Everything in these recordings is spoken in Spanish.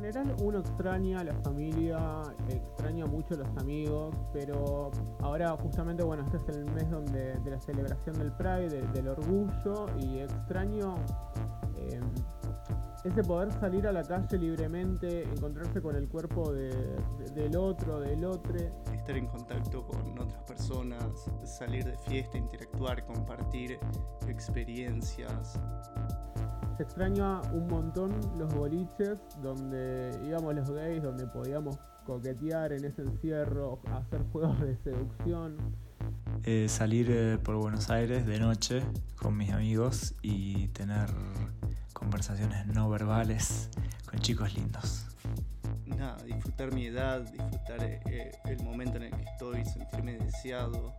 general uno extraña a la familia, extraña mucho a los amigos, pero ahora justamente, bueno, este es el mes donde, de la celebración del Pride, del orgullo, y extraño eh, ese poder salir a la calle libremente, encontrarse con el cuerpo del otro, del otro. Estar en contacto con otras personas, salir de fiesta, interactuar, compartir experiencias. Se extraña un montón los boliches donde íbamos los gays, donde podíamos coquetear en ese encierro, hacer juegos de seducción. Eh, salir eh, por Buenos Aires de noche con mis amigos y tener conversaciones no verbales con chicos lindos. Nada, disfrutar mi edad, disfrutar eh, el momento en el que estoy, sentirme deseado,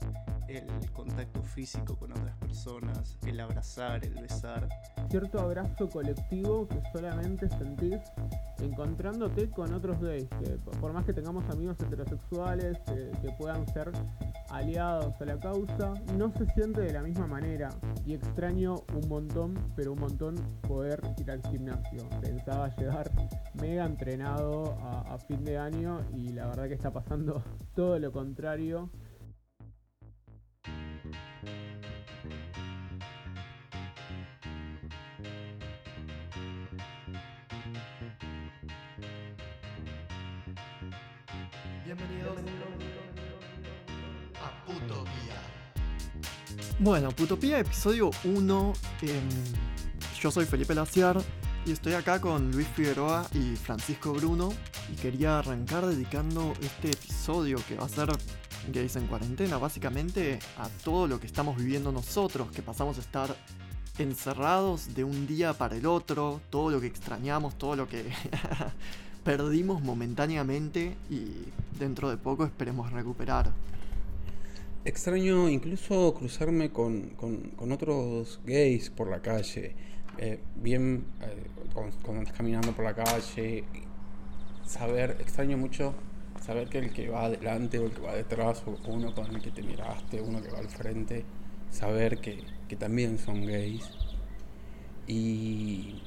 el contacto físico con otras personas, el abrazar, el besar. Cierto abrazo colectivo que solamente sentís encontrándote con otros gays, por más que tengamos amigos heterosexuales que puedan ser aliados a la causa, no se siente de la misma manera y extraño un montón, pero un montón poder ir al gimnasio. Pensaba llegar mega entrenado a, a fin de año y la verdad que está pasando todo lo contrario. Bueno, Putopía, episodio 1. Em, yo soy Felipe Laciar y estoy acá con Luis Figueroa y Francisco Bruno. Y quería arrancar dedicando este episodio que va a ser Gays en Cuarentena, básicamente a todo lo que estamos viviendo nosotros, que pasamos a estar encerrados de un día para el otro, todo lo que extrañamos, todo lo que perdimos momentáneamente y dentro de poco esperemos recuperar. Extraño incluso cruzarme con, otros gays por la calle. Eh, bien, eh, estás caminando por la calle, saber, extraño mucho saber que el que va adelante o el que va detrás, o uno con el que te miraste, uno que va al frente, saber que, también son gays. Y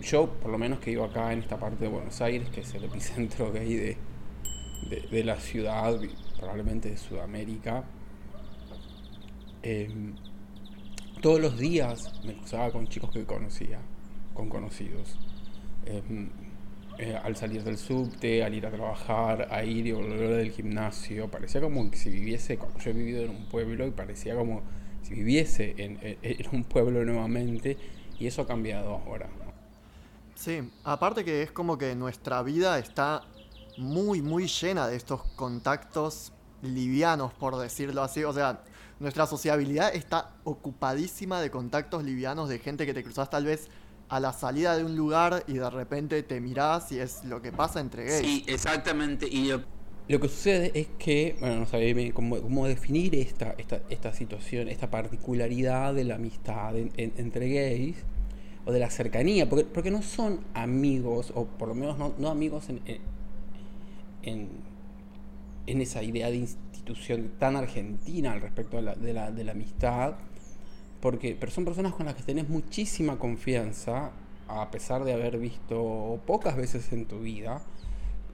yo, por lo menos que vivo acá en esta parte de Buenos Aires, que es el epicentro gay de, de la ciudad, probablemente de Sudamérica. Em, todos los días me cruzaba con chicos que conocía, con conocidos. Em, eh, al salir del subte, al ir a trabajar, a ir y volver del gimnasio, parecía como que si viviese, como yo he vivido en un pueblo, y parecía como si viviese en, en un pueblo nuevamente, y eso ha cambiado ahora. Sí, aparte que es como que nuestra vida está muy, muy llena de estos contactos livianos, por decirlo así. O sea, nuestra sociabilidad está ocupadísima de contactos livianos de gente que te cruzas tal vez a la salida de un lugar y de repente te mirás y es lo que pasa entre gays. Sí, exactamente. Y lo, que sucede es que, bueno, no sabía cómo, definir esta, esta, esta, situación, esta particularidad de la amistad entre gays o de la cercanía, porque, porque no son amigos, o por lo menos no, no amigos en en, esa idea de institución tan argentina al respecto de la, de la, amistad, porque pero son personas con las que tenés muchísima confianza, a pesar de haber visto pocas veces en tu vida,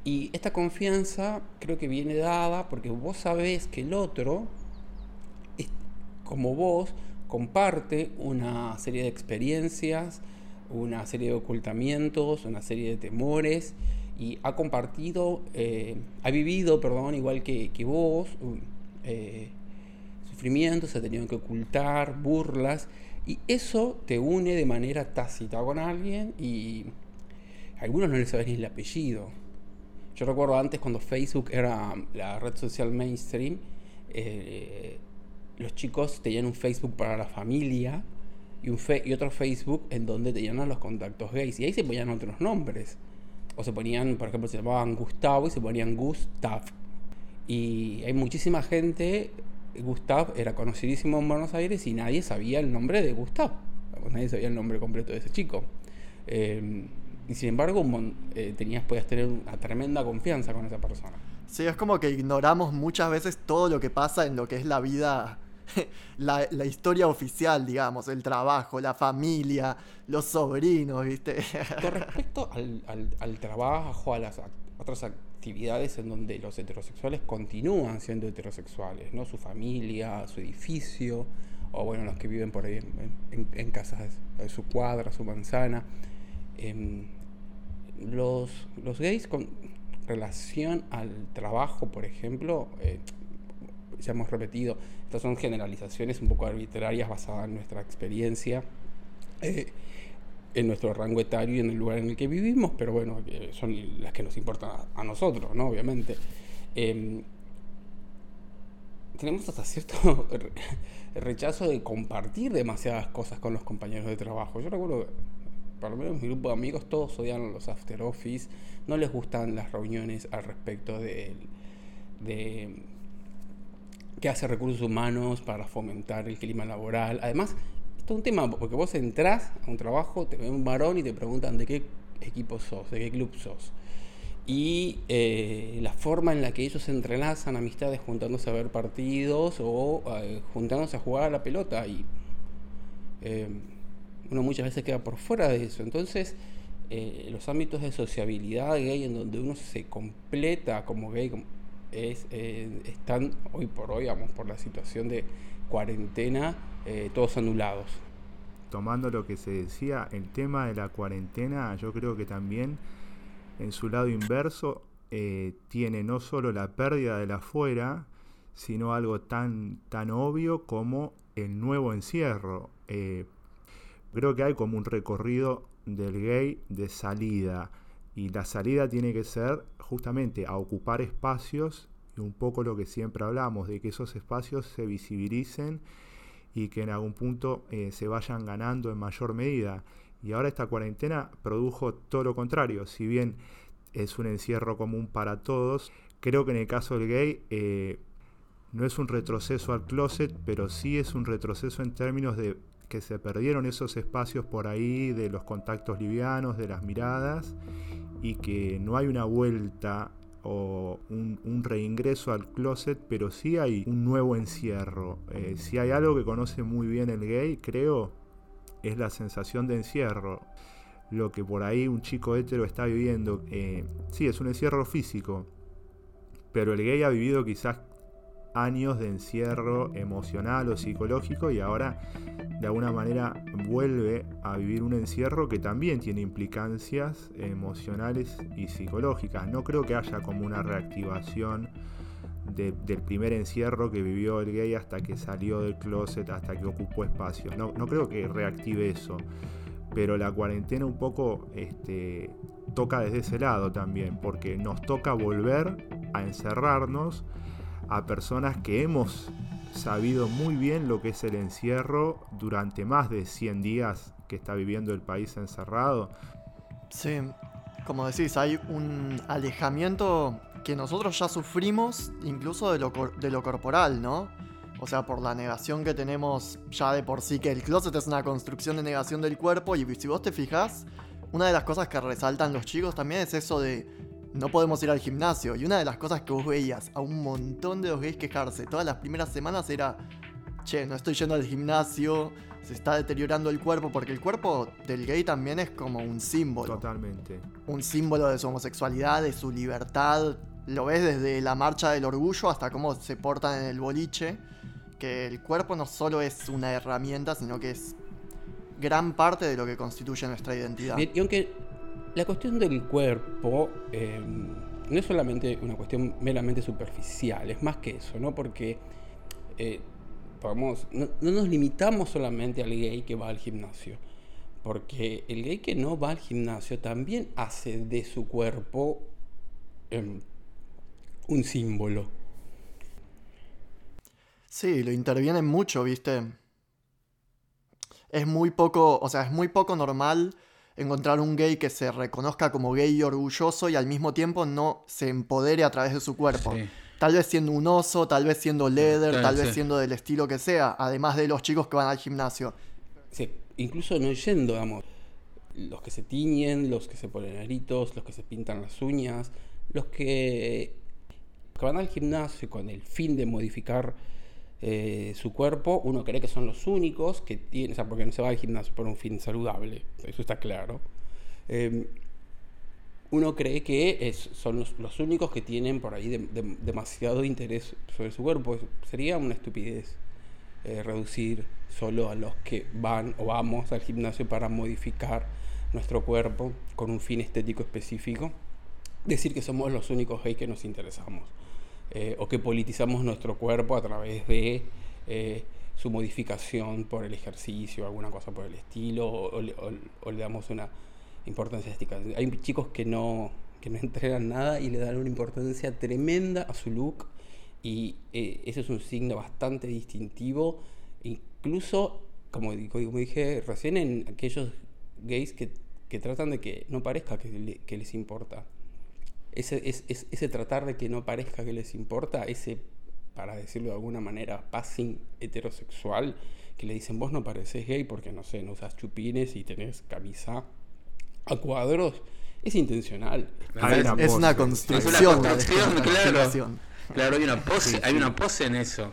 y esta confianza creo que viene dada porque vos sabés que el otro, como vos, comparte una serie de experiencias, una serie de ocultamientos, una serie de temores, y ha compartido, eh, ha vivido, perdón, igual que, vos, eh, sufrimientos, ha tenido que ocultar, burlas, y eso te une de manera tácita con alguien y a algunos no les sabes ni el apellido. Yo recuerdo antes cuando Facebook era la red social mainstream, eh, los chicos tenían un Facebook para la familia y, un y otro Facebook en donde tenían a los contactos gays y ahí se ponían otros nombres o se ponían, por ejemplo, se llamaban Gustavo y se ponían Gustav. Y hay muchísima gente, Gustav era conocidísimo en Buenos Aires y nadie sabía el nombre de Gustav. Nadie sabía el nombre completo de ese chico. Eh, y sin embargo, eh, tenías, podías tener una tremenda confianza con esa persona. Sí, es como que ignoramos muchas veces todo lo que pasa en lo que es la vida la, la historia oficial, digamos, el trabajo, la familia, los sobrinos, ¿viste? Con respecto al, al- al trabajo, a las otras actividades en donde los heterosexuales continúan siendo heterosexuales, ¿no? Su familia, su edificio, o bueno, los que viven por ahí en, en- casas, de su cuadra, su manzana. Em, los, los gays con relación al trabajo, por ejemplo, eh, ya hemos repetido, estas son generalizaciones un poco arbitrarias basadas en nuestra experiencia, eh, en nuestro rango etario y en el lugar en el que vivimos, pero bueno, son las que nos importan a, nosotros, ¿no? Obviamente. Em, tenemos hasta cierto re- rechazo de compartir demasiadas cosas con los compañeros de trabajo. Yo recuerdo por lo menos mi grupo de amigos, todos odian los after office, no les gustan las reuniones al respecto de, de qué hace recursos humanos para fomentar el clima laboral. Además, esto es un tema, porque vos entrás a un trabajo, te ve un varón y te preguntan de qué equipo sos, de qué club sos. Y eh, la forma en la que ellos entrelazan amistades juntándose a ver partidos o eh, juntándose a jugar a la pelota. Y eh, uno muchas veces queda por fuera de eso. Entonces, eh, los ámbitos de sociabilidad gay en donde uno se completa como gay como- eh, están hoy por hoy, vamos, por la situación de cuarentena, eh, todos anulados. tomando lo que se decía, el tema de la cuarentena, yo creo que también en su lado inverso eh, tiene no solo la pérdida del afuera, sino algo tan, tan obvio como el nuevo encierro. Creo que hay como un recorrido del gay de salida, y la salida tiene que ser justamente a ocupar espacios y un poco lo que siempre hablamos, de que esos espacios se visibilicen y que en algún punto eh, se vayan ganando en mayor medida. Y ahora esta cuarentena produjo todo lo contrario, si bien es un encierro común para todos, creo que en el caso del gay eh, no es un retroceso al closet, pero sí es un retroceso en términos de que se perdieron esos espacios por ahí de los contactos livianos, de las miradas, y que no hay una vuelta o un, reingreso al closet, pero sí hay un nuevo encierro. Eh, si hay algo que conoce muy bien el gay, creo, es la sensación de encierro. Lo que por ahí un chico hetero está viviendo, eh, sí, es un encierro físico, pero el gay ha vivido quizás años de encierro emocional o psicológico y ahora de alguna manera vuelve a vivir un encierro que también tiene implicancias emocionales y psicológicas. No creo que haya como una reactivación de- del primer encierro que vivió el gay hasta que salió del closet, hasta que ocupó espacio. No, no creo que reactive eso. Pero la cuarentena un poco este, toca desde ese lado también, porque nos toca volver a encerrarnos a personas que hemos sabido muy bien lo que es el encierro durante más de 100 días que está viviendo el país encerrado. Sí, como decís, hay un alejamiento que nosotros ya sufrimos incluso de lo, de lo corporal, ¿no? O sea, por la negación que tenemos ya de por sí, que el closet es una construcción de negación del cuerpo y si vos te fijás, una de las cosas que resaltan los chicos también es eso de no podemos ir al gimnasio. Y una de las cosas que vos veías a un montón de los gays quejarse todas las primeras semanas era, che, no estoy yendo al gimnasio, se está deteriorando el cuerpo, porque el cuerpo del gay también es como un símbolo Totalmente. un símbolo de su homosexualidad, de su libertad. Lo ves desde la marcha del orgullo hasta cómo se portan en el boliche. Que el cuerpo no solo es una herramienta, sino que es gran parte de lo que constituye nuestra identidad. Y aunque la cuestión del cuerpo eh, no es solamente una cuestión meramente superficial, es más que eso, ¿no? Porque eh, vamos, no, no nos limitamos solamente al gay que va al gimnasio. Porque el gay que no va al gimnasio también hace de su cuerpo em, un símbolo. Sí, lo intervienen mucho, ¿viste? Es muy poco, o sea, es muy poco normal encontrar un gay que se reconozca como gay y orgulloso y al mismo tiempo no se empodere a través de su cuerpo. Sí. Tal vez siendo un oso, tal vez siendo leather, tal vez sí. siendo del estilo que sea, además de los chicos que van al gimnasio. Sí, incluso no yendo, digamos, los que se tiñen, los que se ponen aritos, los que se pintan las uñas, los que, que van al gimnasio con el fin de modificar eh, su cuerpo, uno cree que son los únicos que tienen, o sea, porque no se va al gimnasio por un fin saludable, eso está claro. Em, uno cree que son los, únicos que tienen por ahí demasiado interés sobre su cuerpo. Sería una estupidez eh, reducir solo a los que van o vamos al gimnasio para modificar nuestro cuerpo con un fin estético específico. Decir que somos los únicos gays que nos interesamos. Eh, o que politizamos nuestro cuerpo a través de eh, su modificación por el ejercicio, alguna cosa por el estilo, o, le damos una importancia estética. Hay chicos que no, que no entregan nada y le dan una importancia tremenda a su look y eh, eso es un signo bastante distintivo, incluso, como, como dije recién, en aquellos gays que, que tratan de que no parezca que les importa ese, ese tratar de que no parezca que les importa, ese, para decirlo de alguna manera, passing heterosexual, que le dicen, vos no pareces gay porque, no sé, no usas chupines y tenés camisa a cuadros, es intencional. es, una construcción. claro. Claro, hay una pose, hay una pose en eso.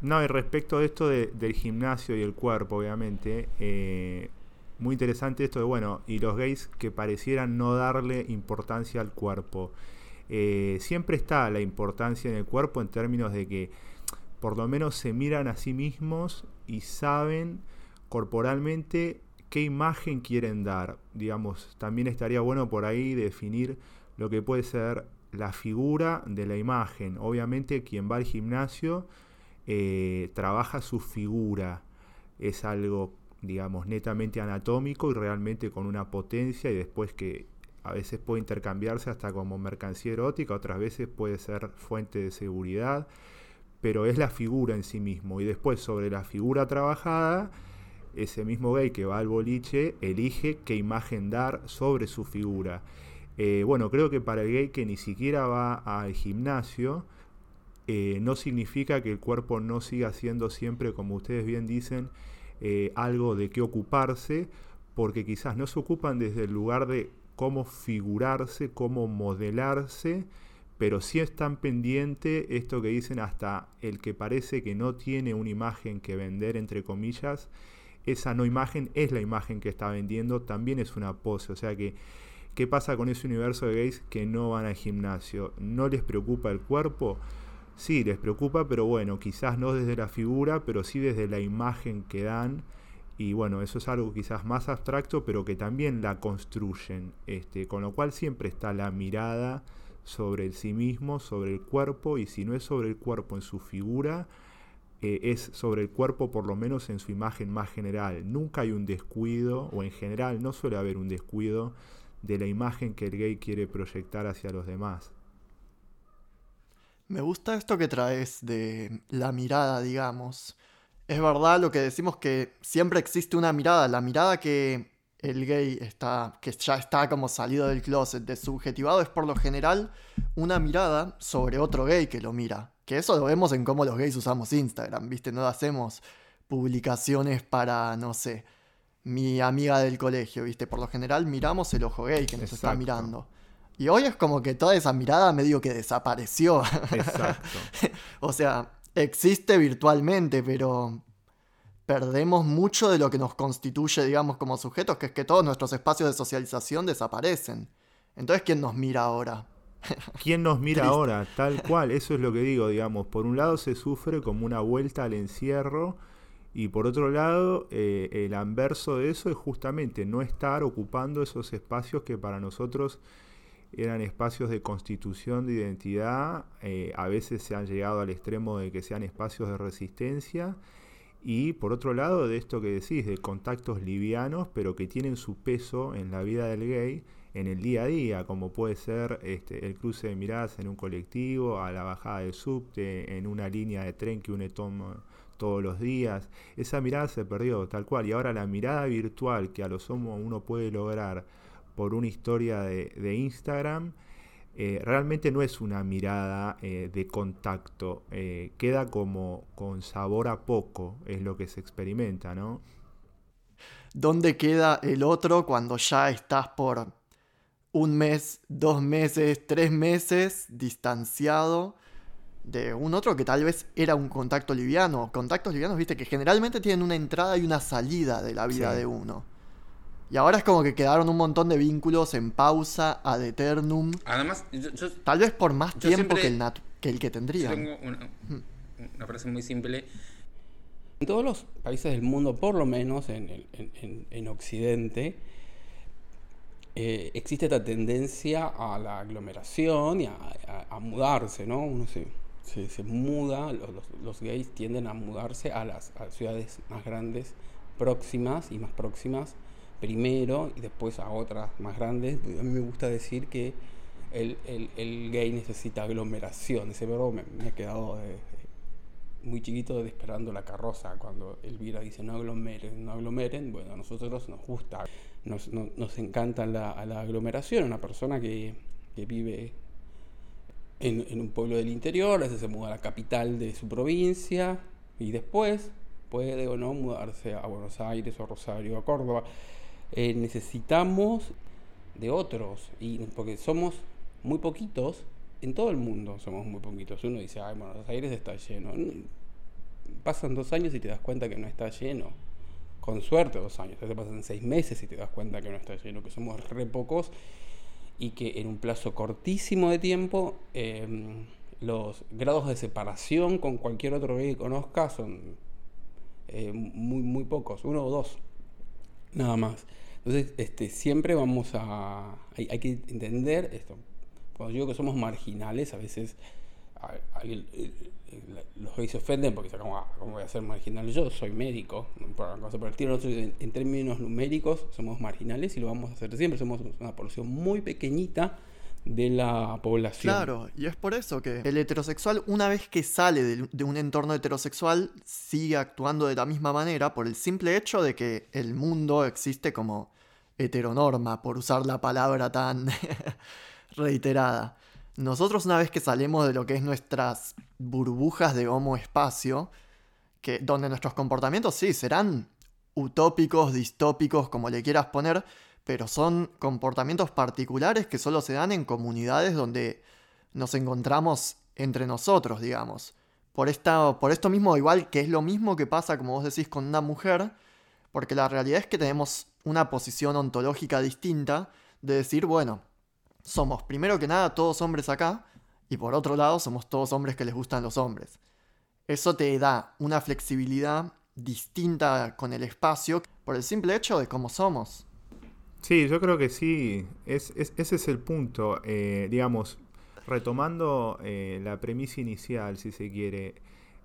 No, y respecto de esto del gimnasio y el cuerpo, obviamente, eh, muy interesante esto de, bueno, y los gays que parecieran no darle importancia al cuerpo. Eh, siempre está la importancia en el cuerpo en términos de que por lo menos se miran a sí mismos y saben corporalmente qué imagen quieren dar. Digamos, también estaría bueno por ahí definir lo que puede ser la figura de la imagen. Obviamente quien va al gimnasio eh, trabaja su figura. Es algo digamos, netamente anatómico y realmente con una potencia y después que a veces puede intercambiarse hasta como mercancía erótica, otras veces puede ser fuente de seguridad, pero es la figura en sí mismo. Y después sobre la figura trabajada, ese mismo gay que va al boliche elige qué imagen dar sobre su figura. Eh, bueno, creo que para el gay que ni siquiera va al gimnasio, eh, no significa que el cuerpo no siga siendo siempre, como ustedes bien dicen, eh, algo de qué ocuparse, porque quizás no se ocupan desde el lugar de cómo figurarse, cómo modelarse, pero sí están pendientes esto que dicen hasta el que parece que no tiene una imagen que vender, entre comillas, esa no imagen es la imagen que está vendiendo, también es una pose, o sea que ¿qué pasa con ese universo de gays que no van al gimnasio? ¿No les preocupa el cuerpo? Sí les preocupa, pero bueno, quizás no desde la figura, pero sí desde la imagen que dan. Y bueno, eso es algo quizás más abstracto, pero que también la construyen. Este, con lo cual siempre está la mirada sobre el sí mismo, sobre el cuerpo, y si no es sobre el cuerpo en su figura, eh, es sobre el cuerpo por lo menos en su imagen más general. Nunca hay un descuido, o en general no suele haber un descuido de la imagen que el gay quiere proyectar hacia los demás. Me gusta esto que traes de la mirada, digamos. Es verdad lo que decimos que siempre existe una mirada, la mirada que el gay está, que ya está como salido del closet, desubjetivado, es por lo general una mirada sobre otro gay que lo mira. Que eso lo vemos en cómo los gays usamos Instagram, ¿viste? No hacemos publicaciones para, no sé, mi amiga del colegio, ¿viste? Por lo general miramos el ojo gay que nos está mirando. Y hoy es como que toda esa mirada medio que desapareció. Exacto. o sea, existe virtualmente, pero perdemos mucho de lo que nos constituye, digamos, como sujetos, que es que todos nuestros espacios de socialización desaparecen. Entonces, ¿quién nos mira ahora? ¿Quién nos mira ahora? Tal cual, eso es lo que digo, digamos. Por un lado se sufre como una vuelta al encierro y por otro lado eh, el anverso de eso es justamente no estar ocupando esos espacios que para nosotros eran espacios de constitución de identidad, eh, a veces se han llegado al extremo de que sean espacios de resistencia, y por otro lado de esto que decís, de contactos livianos, pero que tienen su peso en la vida del gay en el día a día, como puede ser este, el cruce de miradas en un colectivo, a la bajada de subte, en una línea de tren que une todos los días. Esa mirada se perdió tal cual, y ahora la mirada virtual que a lo sumo uno puede lograr por una historia de, Instagram, eh, realmente no es una mirada eh, de contacto, eh, queda como con sabor a poco, es lo que se experimenta, ¿no? ¿Dónde queda el otro cuando ya estás por un mes, dos meses, tres meses distanciado de un otro que tal vez era un contacto liviano. Contactos livianos, viste, que generalmente tienen una entrada y una salida de la vida de uno. Y ahora es como que quedaron un montón de vínculos en pausa, ad eternum. Además, tal vez por más tiempo que, el que el que tendría. tengo una, frase muy simple. En todos los países del mundo, por lo menos en, en, Occidente, eh, existe esta tendencia a la aglomeración y a, mudarse, ¿no? Uno se, se, muda, los, los, gays tienden a mudarse a las ciudades más grandes, próximas y más próximas primero y después a otras más grandes. A mí me gusta decir que el, gay necesita aglomeración. Ese verbo me, ha quedado muy chiquito de esperando la carroza. Cuando Elvira dice no aglomeren, no aglomeren, bueno, a nosotros nos gusta, nos, nos encanta la, aglomeración. Una persona que, vive en, un pueblo del interior, a veces se muda a la capital de su provincia y después puede o no mudarse a Buenos Aires o Rosario o a Córdoba. Eh, necesitamos de otros, y porque somos muy poquitos, en todo el mundo somos muy poquitos. Uno dice, ay, Buenos Aires está lleno. Pasan dos años y te das cuenta que no está lleno. Con suerte dos años. Te pasan seis meses y te das cuenta que no está lleno, que somos re pocos y que en un plazo cortísimo de tiempo em, los grados de separación con cualquier otro que conozca son eh, muy, muy pocos, uno o dos nada más. Entonces, este, siempre vamos a... Hay, que entender esto. Cuando digo que somos marginales, a veces los gays se ofenden porque dicen, ¿cómo, voy a ser marginal? Yo soy médico, por, por el nosotros en, en, términos numéricos somos marginales y lo vamos a hacer siempre. Somos una población muy pequeñita de la población. Claro, y es por eso que el heterosexual, una vez que sale de, un entorno heterosexual, sigue actuando de la misma manera por el simple hecho de que el mundo existe como heteronorma, por usar la palabra tan reiterada. Nosotros una vez que salimos de lo que es nuestras burbujas de homo espacio, que, donde nuestros comportamientos sí serán utópicos, distópicos, como le quieras poner, pero son comportamientos particulares que solo se dan en comunidades donde nos encontramos entre nosotros, digamos. Por, esta, por esto mismo, igual que es lo mismo que pasa, como vos decís, con una mujer, porque la realidad es que tenemos una posición ontológica distinta de decir, bueno, somos primero que nada todos hombres acá, y por otro lado somos todos hombres que les gustan los hombres. Eso te da una flexibilidad distinta con el espacio por el simple hecho de cómo somos. Sí, yo creo que sí, es, ese es el punto. Eh, digamos, retomando eh, la premisa inicial, si se quiere,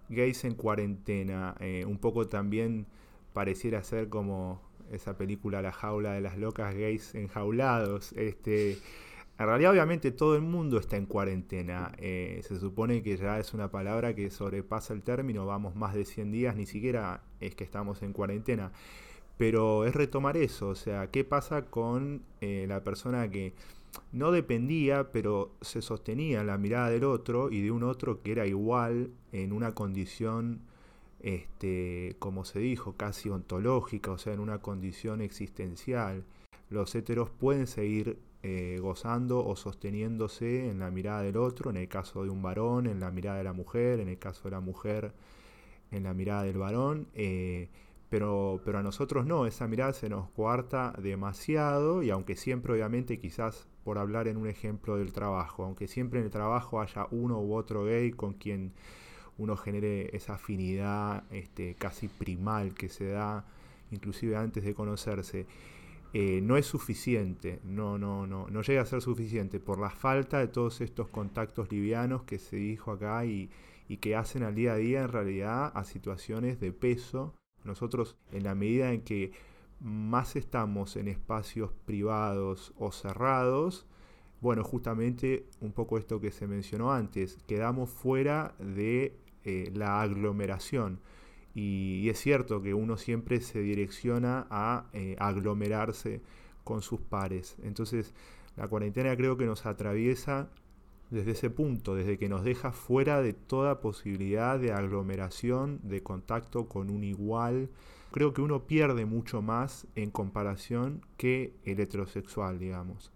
gays en cuarentena, eh, un poco también pareciera ser como esa película La jaula de las locas gays enjaulados. Este, en realidad obviamente todo el mundo está en cuarentena. se supone que ya es una palabra que sobrepasa el término, vamos más de 100 días, ni siquiera es que estamos en cuarentena pero es retomar eso, o sea, ¿qué pasa con eh, la persona que no dependía, pero se sostenía en la mirada del otro y de un otro que era igual en una condición, este, como se dijo, casi ontológica, o sea, en una condición existencial? Los heteros pueden seguir eh, gozando o sosteniéndose en la mirada del otro, en el caso de un varón, en la mirada de la mujer, en el caso de la mujer, en la mirada del varón. Eh, pero, pero a nosotros no, esa mirada se nos coarta demasiado y aunque siempre obviamente quizás por hablar en un ejemplo del trabajo, aunque siempre en el trabajo haya uno u otro gay con quien uno genere esa afinidad este, casi primal que se da inclusive antes de conocerse, eh, no es suficiente, no, no, no, no llega a ser suficiente por la falta de todos estos contactos livianos que se dijo acá y, y que hacen al día a día en realidad a situaciones de peso nosotros, en la medida en que más estamos en espacios privados o cerrados, bueno, justamente un poco esto que se mencionó antes, quedamos fuera de eh, la aglomeración. Y, es cierto que uno siempre se direcciona a eh, aglomerarse con sus pares. Entonces, la cuarentena creo que nos atraviesa desde ese punto, desde que nos deja fuera de toda posibilidad de aglomeración, de contacto con un igual. Creo que uno pierde mucho más en comparación que el heterosexual, digamos.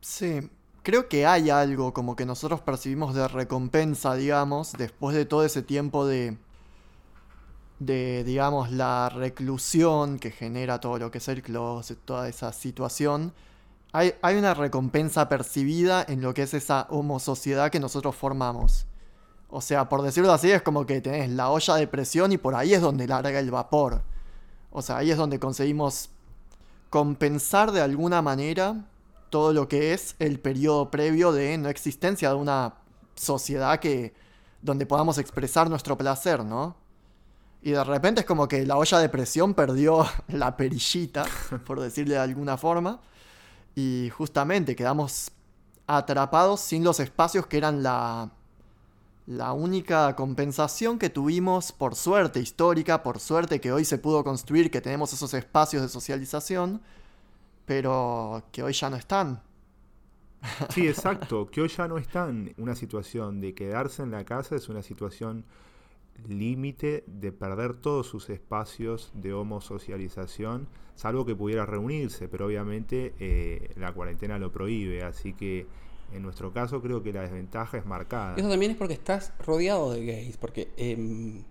Sí, creo que hay algo como que nosotros percibimos de recompensa, digamos, después de todo ese tiempo de, de digamos, la reclusión que genera todo lo que es el closet, toda esa situación. Hay, una recompensa percibida en lo que es esa homosociedad que nosotros formamos. O sea, por decirlo así, es como que tenés la olla de presión y por ahí es donde larga el vapor. O sea, ahí es donde conseguimos compensar de alguna manera todo lo que es el periodo previo de no existencia de una sociedad que donde podamos expresar nuestro placer, ¿no? Y de repente es como que la olla de presión perdió la perillita, por decirle de alguna forma, y justamente quedamos atrapados sin los espacios que eran la la única compensación que tuvimos por suerte histórica, por suerte que hoy se pudo construir, que tenemos esos espacios de socialización, pero que hoy ya no están. Sí, exacto, que hoy ya no están. Una situación de quedarse en la casa es una situación límite de perder todos sus espacios de homosocialización, salvo que pudiera reunirse, pero obviamente eh, la cuarentena lo prohíbe, así que en nuestro caso creo que la desventaja es marcada. Eso también es porque estás rodeado de gays, porque em,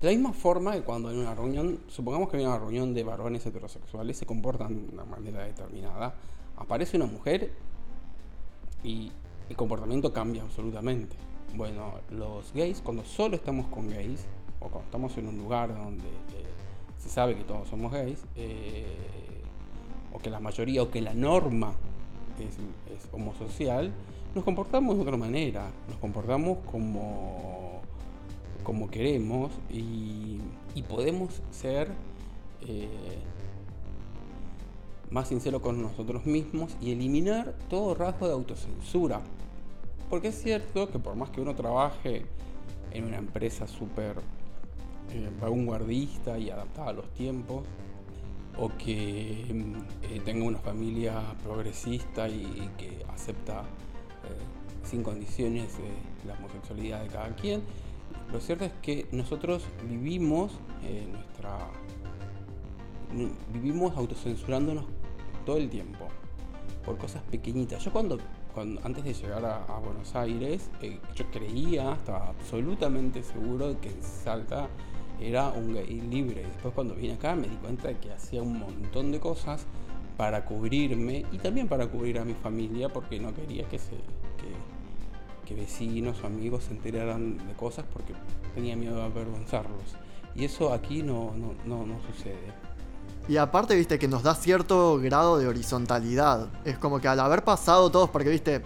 de la misma forma que cuando hay una reunión, supongamos que hay una reunión de varones heterosexuales, se comportan de una manera determinada, aparece una mujer y el comportamiento cambia absolutamente. Bueno, los gays, cuando solo estamos con gays, o cuando estamos en un lugar donde eh, se sabe que todos somos gays, eh, o que la mayoría, o que la norma es, homosocial, nos comportamos de otra manera, nos comportamos como, como queremos y, podemos ser eh, más sinceros con nosotros mismos y eliminar todo rasgo de autocensura. Porque es cierto que por más que uno trabaje en una empresa súper eh, vanguardista y adaptada a los tiempos, o que eh, tenga una familia progresista y, que acepta eh, sin condiciones eh, la homosexualidad de cada quien. Lo cierto es que nosotros vivimos nuestra vivimos autocensurándonos todo el tiempo por cosas pequeñitas. Yo cuando, antes de llegar a, Buenos Aires, yo creía, estaba absolutamente seguro de que Salta era un gay libre. Después cuando vine acá me di cuenta de que hacía un montón de cosas para cubrirme y también para cubrir a mi familia porque no quería que vecinos o amigos se enteraran de cosas porque tenía miedo de avergonzarlos. Y eso aquí no, no, no, sucede. Y aparte, viste, que nos da cierto grado de horizontalidad. Es como que al haber pasado todos, porque, viste,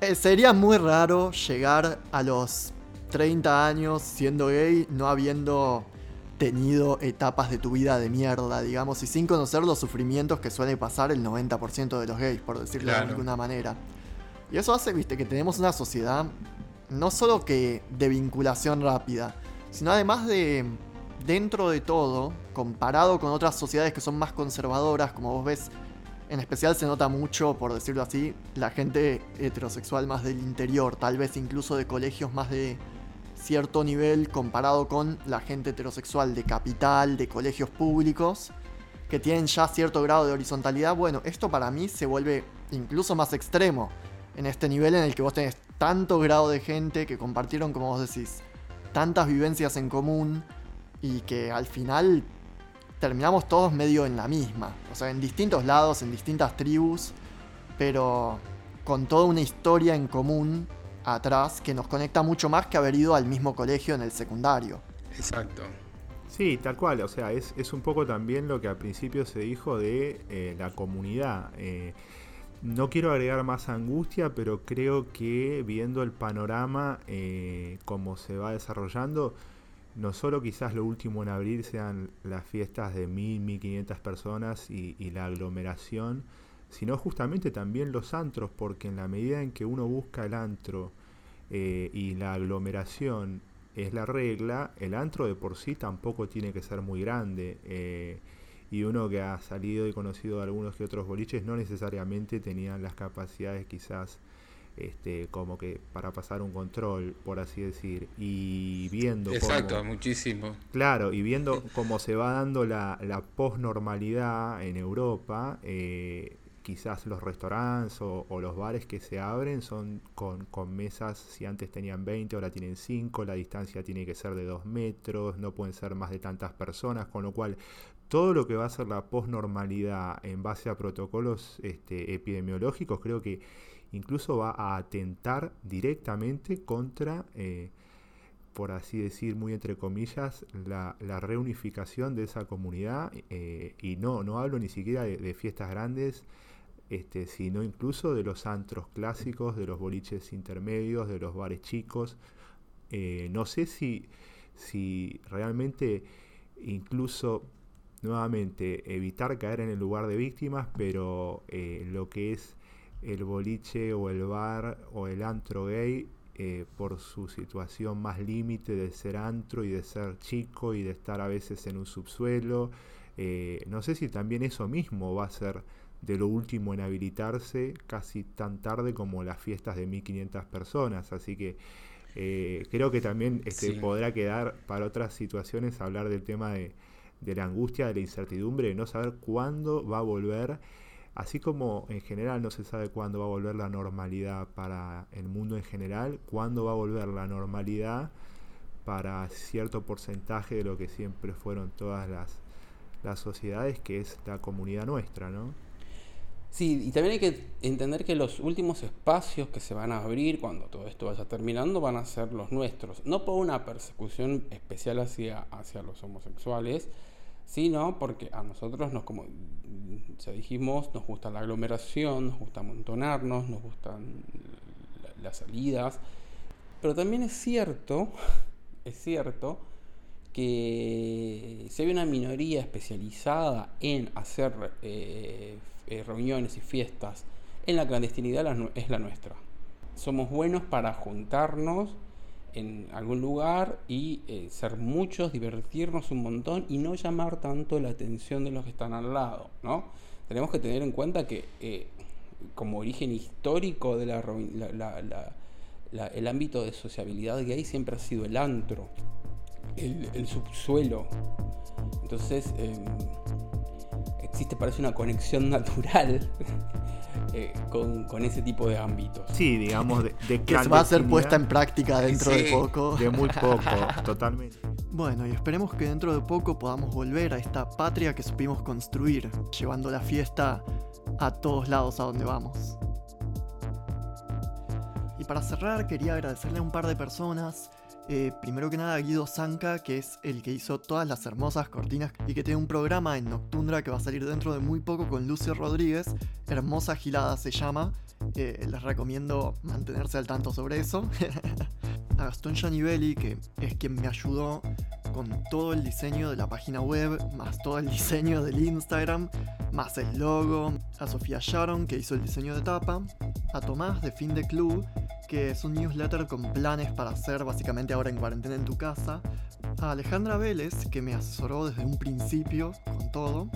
eh, sería muy raro llegar a los 30 años siendo gay, no habiendo tenido etapas de tu vida de mierda, digamos, y sin conocer los sufrimientos que suele pasar el 90% de los gays, por decirlo de alguna manera. Y eso hace, viste, que tenemos una sociedad no solo que de vinculación rápida, sino además de, dentro de todo, comparado con otras sociedades que son más conservadoras, como vos ves, en especial se nota mucho, por decirlo así, la gente heterosexual más del interior, tal vez incluso de colegios más de cierto nivel comparado con la gente heterosexual de capital, de colegios públicos, que tienen ya cierto grado de horizontalidad. Bueno, esto para mí se vuelve incluso más extremo en este nivel en el que vos tenés tanto grado de gente que compartieron, como vos decís, tantas vivencias en común y que al final terminamos todos medio en la misma. O sea, en distintos lados, en distintas tribus, pero con toda una historia en común atrás que nos conecta mucho más que haber ido al mismo colegio en el secundario. Exacto. Sí, tal cual, o sea, es, un poco también lo que al principio se dijo de eh, la comunidad. Eh, no quiero agregar más angustia, pero creo que viendo el panorama, eh, como se va desarrollando, no solo quizás lo último en abrir sean las fiestas de 1000, 1500 personas y, la aglomeración, sino justamente también los antros, porque en la medida en que uno busca el antro eh, y la aglomeración es la regla, el antro de por sí tampoco tiene que ser muy grande. Eh, y uno que ha salido y conocido algunos que otros boliches no necesariamente tenían las capacidades quizás este, como que para pasar un control, por así decir, y viendo Exacto, muchísimo. Claro, y viendo cómo se va dando la, la posnormalidad en Europa, eh, quizás los restaurantes o, los bares que se abren son con, con, mesas, si antes tenían 20, ahora tienen 5, la distancia tiene que ser de 2 metros, no pueden ser más de tantas personas, con lo cual todo lo que va a ser la posnormalidad en base a protocolos este, epidemiológicos creo que incluso va a atentar directamente contra... Eh, por así decir, muy entre comillas, la, reunificación de esa comunidad. Eh, y no, no hablo ni siquiera de, fiestas grandes, este, sino incluso de los antros clásicos, de los boliches intermedios, de los bares chicos. Eh, no sé si, si realmente incluso nuevamente evitar caer en el lugar de víctimas, pero lo que es el boliche o el bar o el antro gay eh, por su situación más límite de ser antro y de ser chico y de estar a veces en un subsuelo. Eh, no sé si también eso mismo va a ser de lo último en habilitarse casi tan tarde como las fiestas de 1500 personas. Así que eh, creo que también este, podrá quedar para otras situaciones hablar del tema de, de la angustia, de la incertidumbre, de no saber cuándo va a volver Así como en general no se sabe cuándo va a volver la normalidad para el mundo en general, cuándo va a volver la normalidad para cierto porcentaje de lo que siempre fueron todas las, las sociedades, que es la comunidad nuestra, ¿no? Sí, y también hay que entender que los últimos espacios que se van a abrir cuando todo esto vaya terminando van a ser los nuestros. No por una persecución especial hacia, hacia los homosexuales, sino porque a nosotros nos, como ya dijimos, nos gusta la aglomeración, nos gusta amontonarnos, nos gustan las salidas, pero también es cierto, es cierto que si hay una minoría especializada en hacer eh, eh, reuniones y fiestas en la clandestinidad es la nuestra. Somos buenos para juntarnos en algún lugar y eh, ser muchos, divertirnos un montón y no llamar tanto la atención de los que están al lado, ¿no? Tenemos que tener en cuenta que eh, como origen histórico de la, el ámbito de sociabilidad gay siempre ha sido el antro, el, subsuelo. Entonces em, existe, parece una conexión natural eh, con, ese tipo de ámbitos. Sí, digamos, de, que va a ser puesta en práctica dentro de poco. De muy poco, totalmente. Bueno, y esperemos que dentro de poco podamos volver a esta patria que supimos construir, llevando la fiesta a todos lados a donde vamos. Y para cerrar, quería agradecerle a un par de personas eh, primero que nada Guido Zanca, que es el que hizo todas las hermosas cortinas y que tiene un programa en Noctundra que va a salir dentro de muy poco con Lucio Rodríguez. Hermosa Gilada se llama. Eh, les recomiendo mantenerse al tanto sobre eso. a Gastón Giannivelli, que es quien me ayudó con todo el diseño de la página web, más todo el diseño del Instagram, más el logo. A Sofía Sharon, que hizo el diseño de tapa. A Tomás de Fin de Club, que es un newsletter con planes para hacer básicamente ahora en cuarentena en tu casa. A Alejandra Vélez, que me asesoró desde un principio con todo.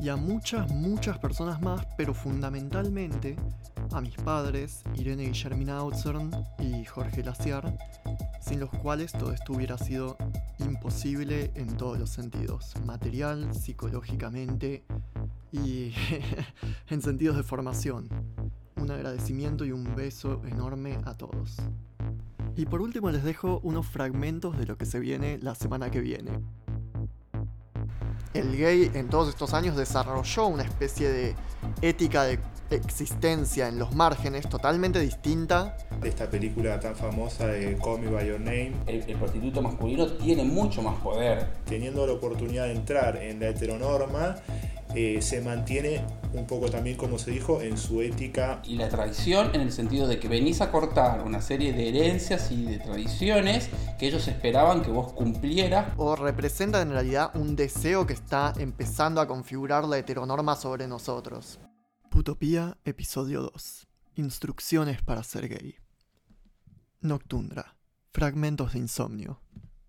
Y a muchas, muchas personas más, pero fundamentalmente a mis padres, Irene Guillermina Outzern y Jorge Laciar, sin los cuales todo esto hubiera sido imposible en todos los sentidos, material, psicológicamente y en sentidos de formación un agradecimiento y un beso enorme a todos. Y por último les dejo unos fragmentos de lo que se viene la semana que viene. El gay en todos estos años desarrolló una especie de ética de existencia en los márgenes totalmente distinta. De esta película tan famosa de Call Me By Your Name. El, el, prostituto masculino tiene mucho más poder. Teniendo la oportunidad de entrar en la heteronorma, eh, se mantiene un poco también, como se dijo, en su ética. Y la tradición en el sentido de que venís a cortar una serie de herencias y de tradiciones que ellos esperaban que vos cumplieras. O representa en realidad un deseo que está empezando a configurar la heteronorma sobre nosotros. Putopía, episodio 2. Instrucciones para ser gay. Noctundra. Fragmentos de insomnio.